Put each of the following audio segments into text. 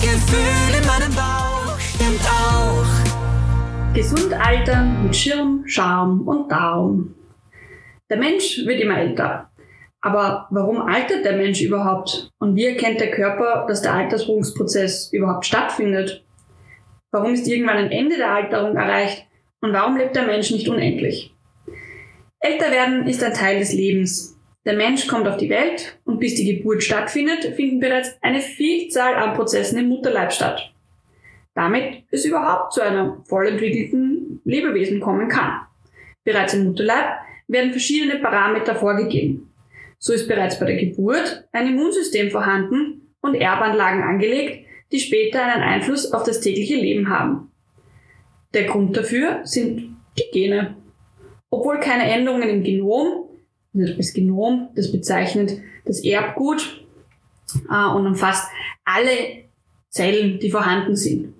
Gefühl in meinem Bauch stimmt auch. Gesund altern mit Schirm, Charme und Darm. Der Mensch wird immer älter. Aber warum altert der Mensch überhaupt? Und wie erkennt der Körper, dass der Alterungsprozess überhaupt stattfindet? Warum ist irgendwann ein Ende der Alterung erreicht? Und warum lebt der Mensch nicht unendlich? Älter werden ist ein Teil des Lebens. Der Mensch kommt auf die Welt und bis die Geburt stattfindet, finden bereits eine Vielzahl an Prozessen im Mutterleib statt. Damit es überhaupt zu einem vollentwickelten Lebewesen kommen kann. Bereits im Mutterleib werden verschiedene Parameter vorgegeben. So ist bereits bei der Geburt ein Immunsystem vorhanden und Erbanlagen angelegt, die später einen Einfluss auf das tägliche Leben haben. Der Grund dafür sind die Gene. Obwohl keine Änderungen im Genom, das Genom, das bezeichnet das Erbgut äh, und umfasst alle Zellen, die vorhanden sind.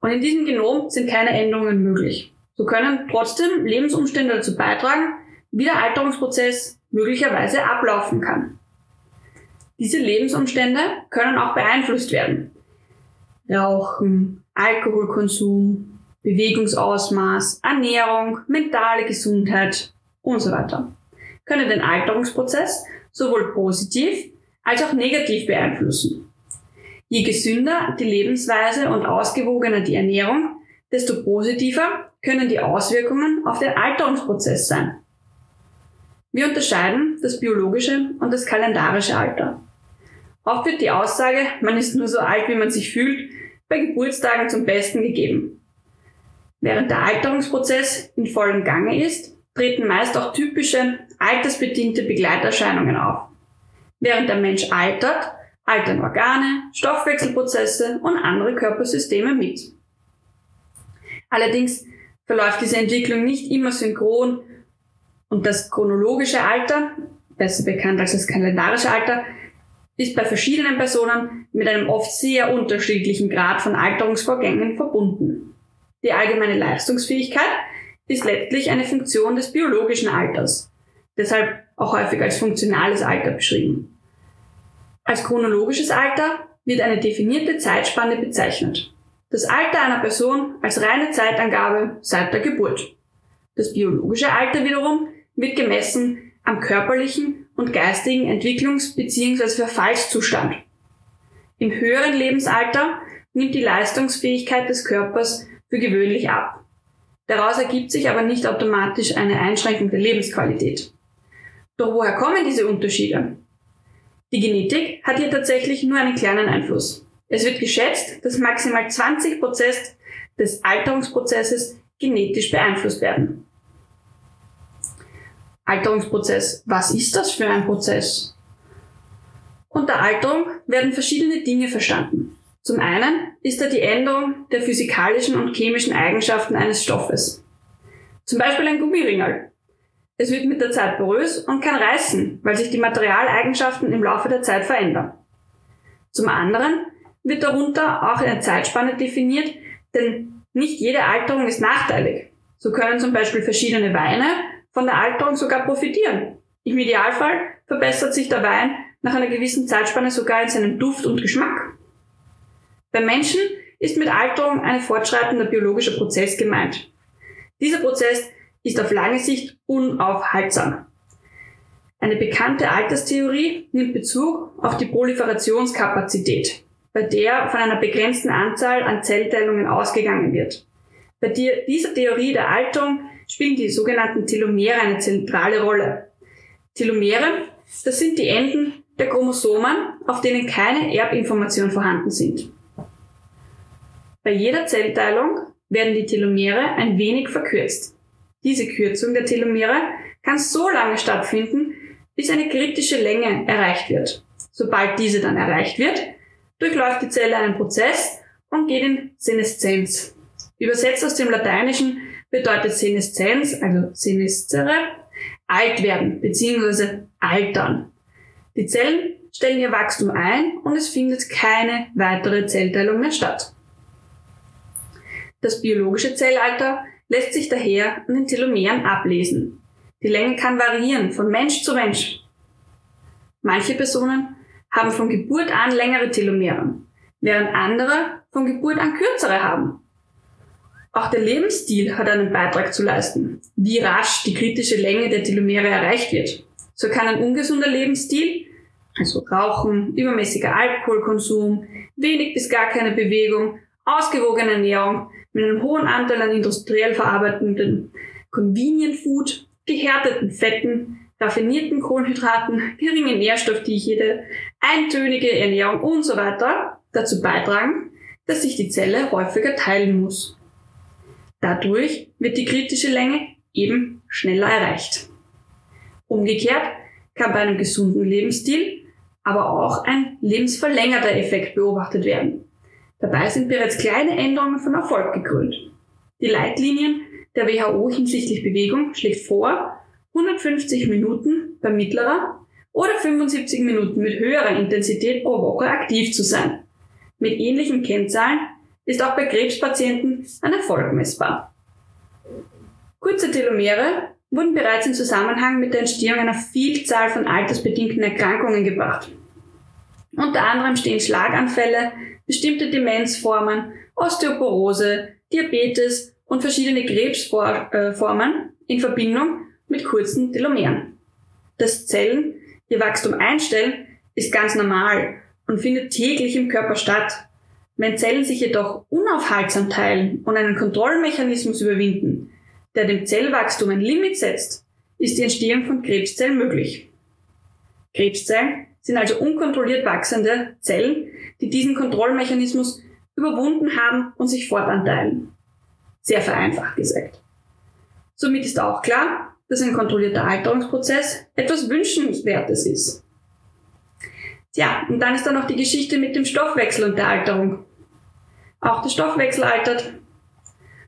Und in diesem Genom sind keine Änderungen möglich. So können trotzdem Lebensumstände dazu beitragen, wie der Alterungsprozess möglicherweise ablaufen kann. Diese Lebensumstände können auch beeinflusst werden. Rauchen, Alkoholkonsum, Bewegungsausmaß, Ernährung, mentale Gesundheit und so weiter können den Alterungsprozess sowohl positiv als auch negativ beeinflussen. Je gesünder die Lebensweise und ausgewogener die Ernährung, desto positiver können die Auswirkungen auf den Alterungsprozess sein. Wir unterscheiden das biologische und das kalendarische Alter. Oft wird die Aussage, man ist nur so alt, wie man sich fühlt, bei Geburtstagen zum Besten gegeben. Während der Alterungsprozess in vollem Gange ist, treten meist auch typische altersbedingte Begleiterscheinungen auf. Während der Mensch altert, altern Organe, Stoffwechselprozesse und andere Körpersysteme mit. Allerdings verläuft diese Entwicklung nicht immer synchron und das chronologische Alter, besser bekannt als das kalendarische Alter, ist bei verschiedenen Personen mit einem oft sehr unterschiedlichen Grad von Alterungsvorgängen verbunden. Die allgemeine Leistungsfähigkeit ist letztlich eine Funktion des biologischen Alters, deshalb auch häufig als funktionales Alter beschrieben. Als chronologisches Alter wird eine definierte Zeitspanne bezeichnet. Das Alter einer Person als reine Zeitangabe seit der Geburt. Das biologische Alter wiederum wird gemessen am körperlichen und geistigen Entwicklungs- bzw. Verfallszustand. Im höheren Lebensalter nimmt die Leistungsfähigkeit des Körpers für gewöhnlich ab. Daraus ergibt sich aber nicht automatisch eine Einschränkung der Lebensqualität. Doch woher kommen diese Unterschiede? Die Genetik hat hier tatsächlich nur einen kleinen Einfluss. Es wird geschätzt, dass maximal 20 Prozent des Alterungsprozesses genetisch beeinflusst werden. Alterungsprozess. Was ist das für ein Prozess? Unter Alterung werden verschiedene Dinge verstanden. Zum einen ist da die Änderung der physikalischen und chemischen Eigenschaften eines Stoffes. Zum Beispiel ein Gummiringel. Es wird mit der Zeit porös und kann reißen, weil sich die Materialeigenschaften im Laufe der Zeit verändern. Zum anderen wird darunter auch eine Zeitspanne definiert, denn nicht jede Alterung ist nachteilig. So können zum Beispiel verschiedene Weine von der Alterung sogar profitieren. Im Idealfall verbessert sich der Wein nach einer gewissen Zeitspanne sogar in seinem Duft und Geschmack. Beim Menschen ist mit Alterung ein fortschreitender biologischer Prozess gemeint. Dieser Prozess ist auf lange Sicht unaufhaltsam. Eine bekannte Alterstheorie nimmt Bezug auf die Proliferationskapazität, bei der von einer begrenzten Anzahl an Zellteilungen ausgegangen wird. Bei dieser Theorie der Alterung spielen die sogenannten Telomere eine zentrale Rolle. Telomere, das sind die Enden der Chromosomen, auf denen keine Erbinformationen vorhanden sind. Bei jeder Zellteilung werden die Telomere ein wenig verkürzt. Diese Kürzung der Telomere kann so lange stattfinden, bis eine kritische Länge erreicht wird. Sobald diese dann erreicht wird, durchläuft die Zelle einen Prozess und geht in Seneszenz. Übersetzt aus dem Lateinischen bedeutet Seneszenz, also senescere, alt werden bzw. altern. Die Zellen stellen ihr Wachstum ein und es findet keine weitere Zellteilung mehr statt. Das biologische Zellalter lässt sich daher an den Telomeren ablesen. Die Länge kann variieren von Mensch zu Mensch. Manche Personen haben von Geburt an längere Telomere, während andere von Geburt an kürzere haben. Auch der Lebensstil hat einen Beitrag zu leisten, wie rasch die kritische Länge der Telomere erreicht wird. So kann ein ungesunder Lebensstil, also Rauchen, übermäßiger Alkoholkonsum, wenig bis gar keine Bewegung, ausgewogene Ernährung mit einem hohen Anteil an industriell verarbeitenden Convenient Food, gehärteten Fetten, raffinierten Kohlenhydraten, geringe Nährstoffdichte, eintönige Ernährung und so weiter dazu beitragen, dass sich die Zelle häufiger teilen muss. Dadurch wird die kritische Länge eben schneller erreicht. Umgekehrt kann bei einem gesunden Lebensstil aber auch ein lebensverlängerter Effekt beobachtet werden. Dabei sind bereits kleine Änderungen von Erfolg gekrönt. Die Leitlinien der WHO hinsichtlich Bewegung schlägt vor, 150 Minuten bei mittlerer oder 75 Minuten mit höherer Intensität pro Woche aktiv zu sein. Mit ähnlichen Kennzahlen ist auch bei Krebspatienten ein Erfolg messbar. Kurze Telomere wurden bereits im Zusammenhang mit der Entstehung einer Vielzahl von altersbedingten Erkrankungen gebracht. Unter anderem stehen Schlaganfälle, bestimmte Demenzformen, Osteoporose, Diabetes und verschiedene Krebsformen in Verbindung mit kurzen Telomeren. Dass Zellen ihr Wachstum einstellen, ist ganz normal und findet täglich im Körper statt. Wenn Zellen sich jedoch unaufhaltsam teilen und einen Kontrollmechanismus überwinden, der dem Zellwachstum ein Limit setzt, ist die Entstehung von Krebszellen möglich. Krebszellen sind also unkontrolliert wachsende Zellen, die diesen Kontrollmechanismus überwunden haben und sich fortanteilen. Sehr vereinfacht gesagt. Somit ist auch klar, dass ein kontrollierter Alterungsprozess etwas Wünschenswertes ist. Tja, und dann ist da noch die Geschichte mit dem Stoffwechsel und der Alterung. Auch der Stoffwechsel altert.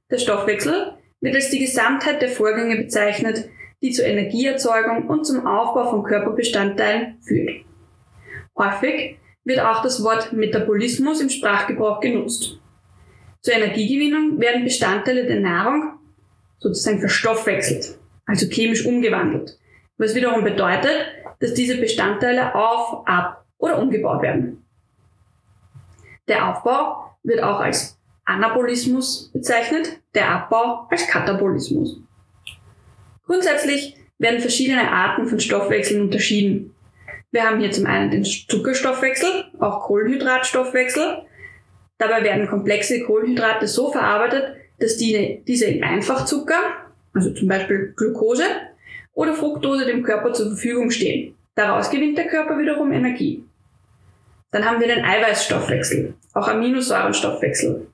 Der Stoffwechsel wird als die Gesamtheit der Vorgänge bezeichnet, die zur Energieerzeugung und zum Aufbau von Körperbestandteilen führt. Häufig wird auch das Wort Metabolismus im Sprachgebrauch genutzt. Zur Energiegewinnung werden Bestandteile der Nahrung sozusagen verstoffwechselt, also chemisch umgewandelt, was wiederum bedeutet, dass diese Bestandteile auf, ab oder umgebaut werden. Der Aufbau wird auch als Anabolismus bezeichnet, der Abbau als Katabolismus. Grundsätzlich werden verschiedene Arten von Stoffwechseln unterschieden. Wir haben hier zum einen den Zuckerstoffwechsel, auch Kohlenhydratstoffwechsel. Dabei werden komplexe Kohlenhydrate so verarbeitet, dass die, diese in Einfachzucker, also zum Beispiel Glucose oder Fructose dem Körper zur Verfügung stehen. Daraus gewinnt der Körper wiederum Energie. Dann haben wir den Eiweißstoffwechsel, auch Aminosäurenstoffwechsel.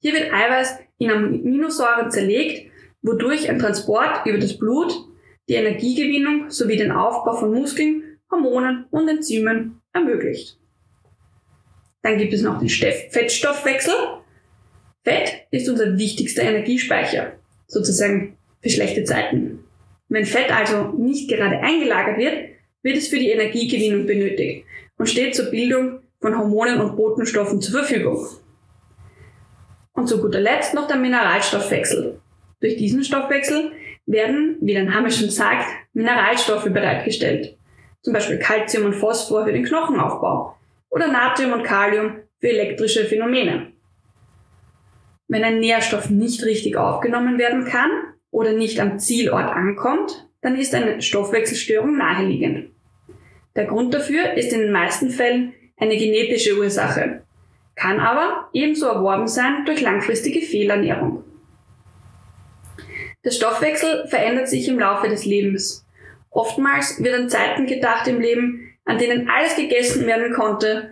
Hier wird Eiweiß in Aminosäuren zerlegt, wodurch ein Transport über das Blut die Energiegewinnung sowie den Aufbau von Muskeln, Hormonen und Enzymen ermöglicht. Dann gibt es noch den Fettstoffwechsel. Fett ist unser wichtigster Energiespeicher, sozusagen für schlechte Zeiten. Wenn Fett also nicht gerade eingelagert wird, wird es für die Energiegewinnung benötigt und steht zur Bildung von Hormonen und Botenstoffen zur Verfügung. Und zu guter Letzt noch der Mineralstoffwechsel. Durch diesen Stoffwechsel werden, wie der Name schon sagt, Mineralstoffe bereitgestellt. Zum Beispiel Calcium und Phosphor für den Knochenaufbau oder Natrium und Kalium für elektrische Phänomene. Wenn ein Nährstoff nicht richtig aufgenommen werden kann oder nicht am Zielort ankommt, dann ist eine Stoffwechselstörung naheliegend. Der Grund dafür ist in den meisten Fällen eine genetische Ursache, kann aber ebenso erworben sein durch langfristige Fehlernährung. Der Stoffwechsel verändert sich im Laufe des Lebens. Oftmals wird an Zeiten gedacht im Leben, an denen alles gegessen werden konnte,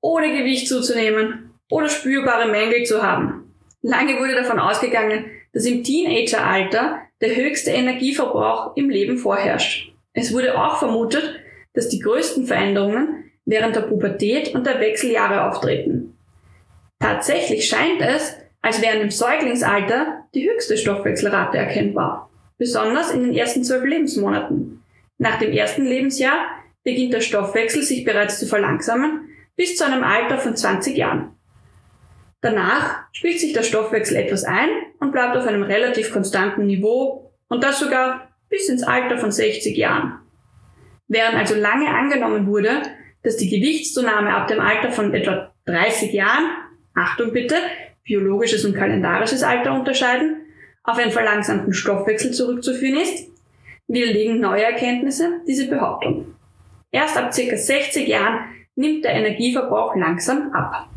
ohne Gewicht zuzunehmen oder spürbare Mängel zu haben. Lange wurde davon ausgegangen, dass im Teenageralter der höchste Energieverbrauch im Leben vorherrscht. Es wurde auch vermutet, dass die größten Veränderungen während der Pubertät und der Wechseljahre auftreten. Tatsächlich scheint es, als wären im Säuglingsalter die höchste Stoffwechselrate erkennbar, besonders in den ersten zwölf Lebensmonaten. Nach dem ersten Lebensjahr beginnt der Stoffwechsel sich bereits zu verlangsamen bis zu einem Alter von 20 Jahren. Danach spielt sich der Stoffwechsel etwas ein und bleibt auf einem relativ konstanten Niveau und das sogar bis ins Alter von 60 Jahren. Während also lange angenommen wurde, dass die Gewichtszunahme ab dem Alter von etwa 30 Jahren, Achtung bitte, biologisches und kalendarisches Alter unterscheiden, auf einen verlangsamten Stoffwechsel zurückzuführen ist, widerlegen neue Erkenntnisse diese Behauptung. Erst ab ca. 60 Jahren nimmt der Energieverbrauch langsam ab.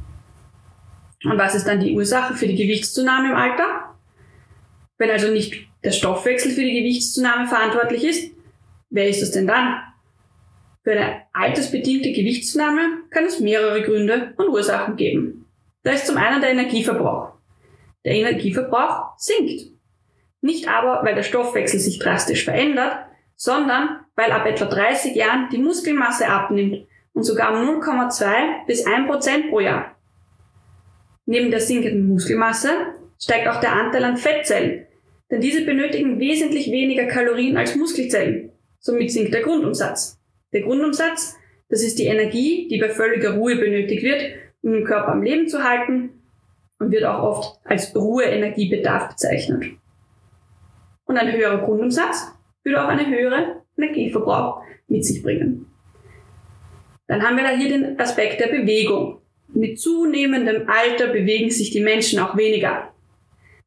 Und was ist dann die Ursache für die Gewichtszunahme im Alter? Wenn also nicht der Stoffwechsel für die Gewichtszunahme verantwortlich ist, wer ist es denn dann? Für eine altersbedingte Gewichtszunahme kann es mehrere Gründe und Ursachen geben. Da ist zum einen der Energieverbrauch. Der Energieverbrauch sinkt. Nicht aber, weil der Stoffwechsel sich drastisch verändert, sondern weil ab etwa 30 Jahren die Muskelmasse abnimmt und sogar um 0,2 bis 1 Prozent pro Jahr. Neben der sinkenden Muskelmasse steigt auch der Anteil an Fettzellen, denn diese benötigen wesentlich weniger Kalorien als Muskelzellen. Somit sinkt der Grundumsatz. Der Grundumsatz, das ist die Energie, die bei völliger Ruhe benötigt wird, den Körper am Leben zu halten und wird auch oft als Ruheenergiebedarf bezeichnet. Und ein höherer Grundumsatz würde auch eine höhere Energieverbrauch mit sich bringen. Dann haben wir da hier den Aspekt der Bewegung. Mit zunehmendem Alter bewegen sich die Menschen auch weniger.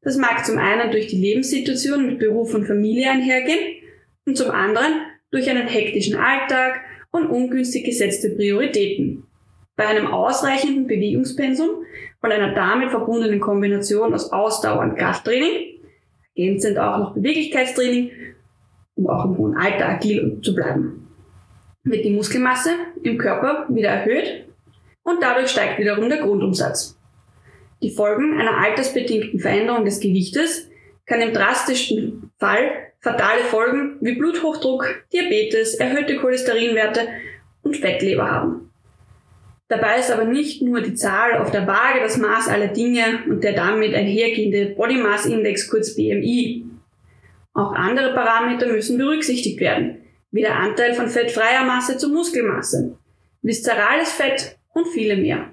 Das mag zum einen durch die Lebenssituation mit Beruf und Familie einhergehen und zum anderen durch einen hektischen Alltag und ungünstig gesetzte Prioritäten. Bei einem ausreichenden Bewegungspensum und einer damit verbundenen Kombination aus Ausdauer und Krafttraining, ergänzend auch noch Beweglichkeitstraining, um auch im hohen Alter agil zu bleiben, wird die Muskelmasse im Körper wieder erhöht und dadurch steigt wiederum der Grundumsatz. Die Folgen einer altersbedingten Veränderung des Gewichtes kann im drastischsten Fall fatale Folgen wie Bluthochdruck, Diabetes, erhöhte Cholesterinwerte und Fettleber haben. Dabei ist aber nicht nur die Zahl auf der Waage das Maß aller Dinge und der damit einhergehende Body Mass Index kurz BMI. Auch andere Parameter müssen berücksichtigt werden, wie der Anteil von fettfreier Masse zur Muskelmasse, viszerales Fett und viele mehr.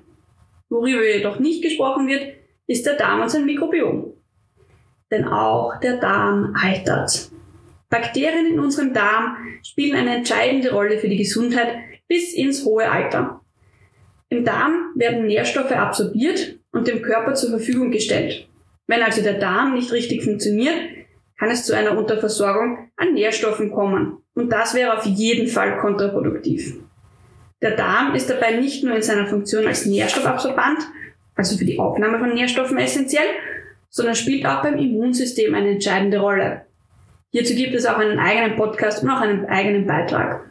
Worüber jedoch nicht gesprochen wird, ist der Darm und sein Mikrobiom. Denn auch der Darm altert. Bakterien in unserem Darm spielen eine entscheidende Rolle für die Gesundheit bis ins hohe Alter. Im Darm werden Nährstoffe absorbiert und dem Körper zur Verfügung gestellt. Wenn also der Darm nicht richtig funktioniert, kann es zu einer Unterversorgung an Nährstoffen kommen. Und das wäre auf jeden Fall kontraproduktiv. Der Darm ist dabei nicht nur in seiner Funktion als Nährstoffabsorbant, also für die Aufnahme von Nährstoffen essentiell, sondern spielt auch beim Immunsystem eine entscheidende Rolle. Hierzu gibt es auch einen eigenen Podcast und auch einen eigenen Beitrag.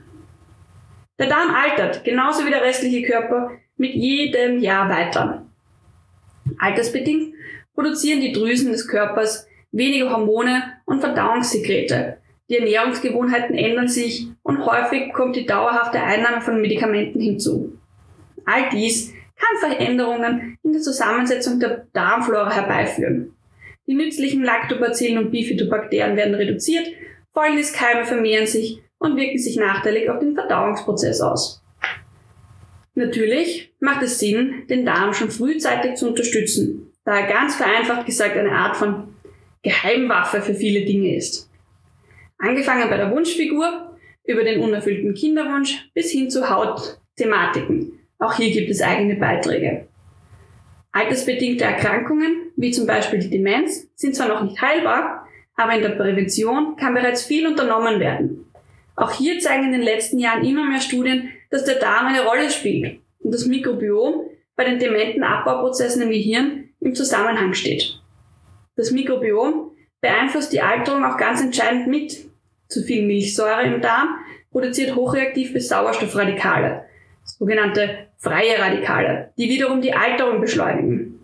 Der Darm altert, genauso wie der restliche Körper, mit jedem Jahr weiter. Altersbedingt produzieren die Drüsen des Körpers weniger Hormone und Verdauungssekrete, die Ernährungsgewohnheiten ändern sich und häufig kommt die dauerhafte Einnahme von Medikamenten hinzu. All dies kann Veränderungen in der Zusammensetzung der Darmflora herbeiführen. Die nützlichen Lactobacillen und Bifidobakterien werden reduziert, Fäulniskeime vermehren sich und wirken sich nachteilig auf den Verdauungsprozess aus. Natürlich macht es Sinn, den Darm schon frühzeitig zu unterstützen, da er ganz vereinfacht gesagt eine Art von Geheimwaffe für viele Dinge ist. Angefangen bei der Wunschfigur, über den unerfüllten Kinderwunsch bis hin zu Hautthematiken. Auch hier gibt es eigene Beiträge. Altersbedingte Erkrankungen, wie zum Beispiel die Demenz, sind zwar noch nicht heilbar, aber in der Prävention kann bereits viel unternommen werden. Auch hier zeigen in den letzten Jahren immer mehr Studien, dass der Darm eine Rolle spielt und das Mikrobiom bei den dementen Abbauprozessen im Gehirn im Zusammenhang steht. Das Mikrobiom beeinflusst die Alterung auch ganz entscheidend mit. Zu viel Milchsäure im Darm produziert hochreaktive Sauerstoffradikale, sogenannte freie Radikale, die wiederum die Alterung beschleunigen.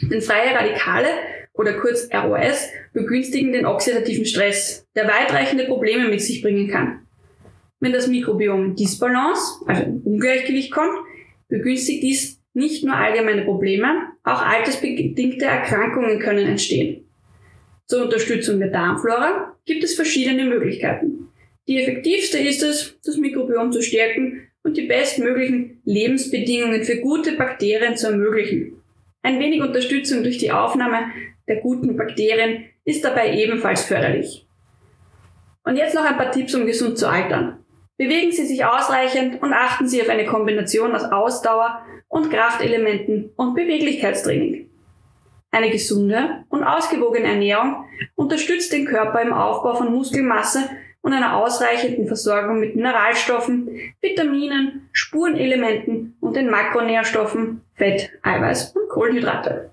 Denn freie Radikale oder kurz ROS begünstigen den oxidativen Stress, der weitreichende Probleme mit sich bringen kann. Wenn das Mikrobiom Disbalance, also Ungleichgewicht kommt, begünstigt dies nicht nur allgemeine Probleme, auch altersbedingte Erkrankungen können entstehen. Zur Unterstützung der Darmflora gibt es verschiedene Möglichkeiten. Die effektivste ist es, das Mikrobiom zu stärken und die bestmöglichen Lebensbedingungen für gute Bakterien zu ermöglichen. Ein wenig Unterstützung durch die Aufnahme der guten Bakterien ist dabei ebenfalls förderlich. Und jetzt noch ein paar Tipps, um gesund zu altern. Bewegen Sie sich ausreichend und achten Sie auf eine Kombination aus Ausdauer und Kraftelementen und Beweglichkeitstraining. Eine gesunde und ausgewogene Ernährung unterstützt den Körper im Aufbau von Muskelmasse und einer ausreichenden Versorgung mit Mineralstoffen, Vitaminen, Spurenelementen und den Makronährstoffen Fett, Eiweiß und Kohlenhydrate.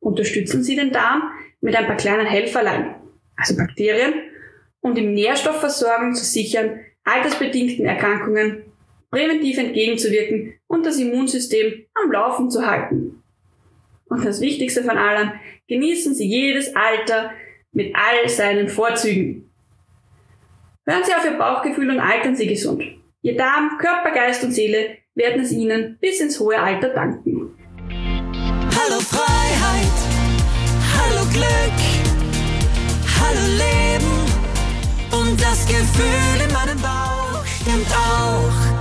Unterstützen Sie den Darm mit ein paar kleinen Helferlein, also Bakterien, um die Nährstoffversorgung zu sichern, altersbedingten Erkrankungen präventiv entgegenzuwirken und das Immunsystem am Laufen zu halten. Und das Wichtigste von allem, genießen Sie jedes Alter mit all seinen Vorzügen. Hören Sie auf Ihr Bauchgefühl und altern Sie gesund. Ihr Darm, Körper, Geist und Seele werden es Ihnen bis ins hohe Alter danken. das Gefühl in meinem Bauch stimmt auch.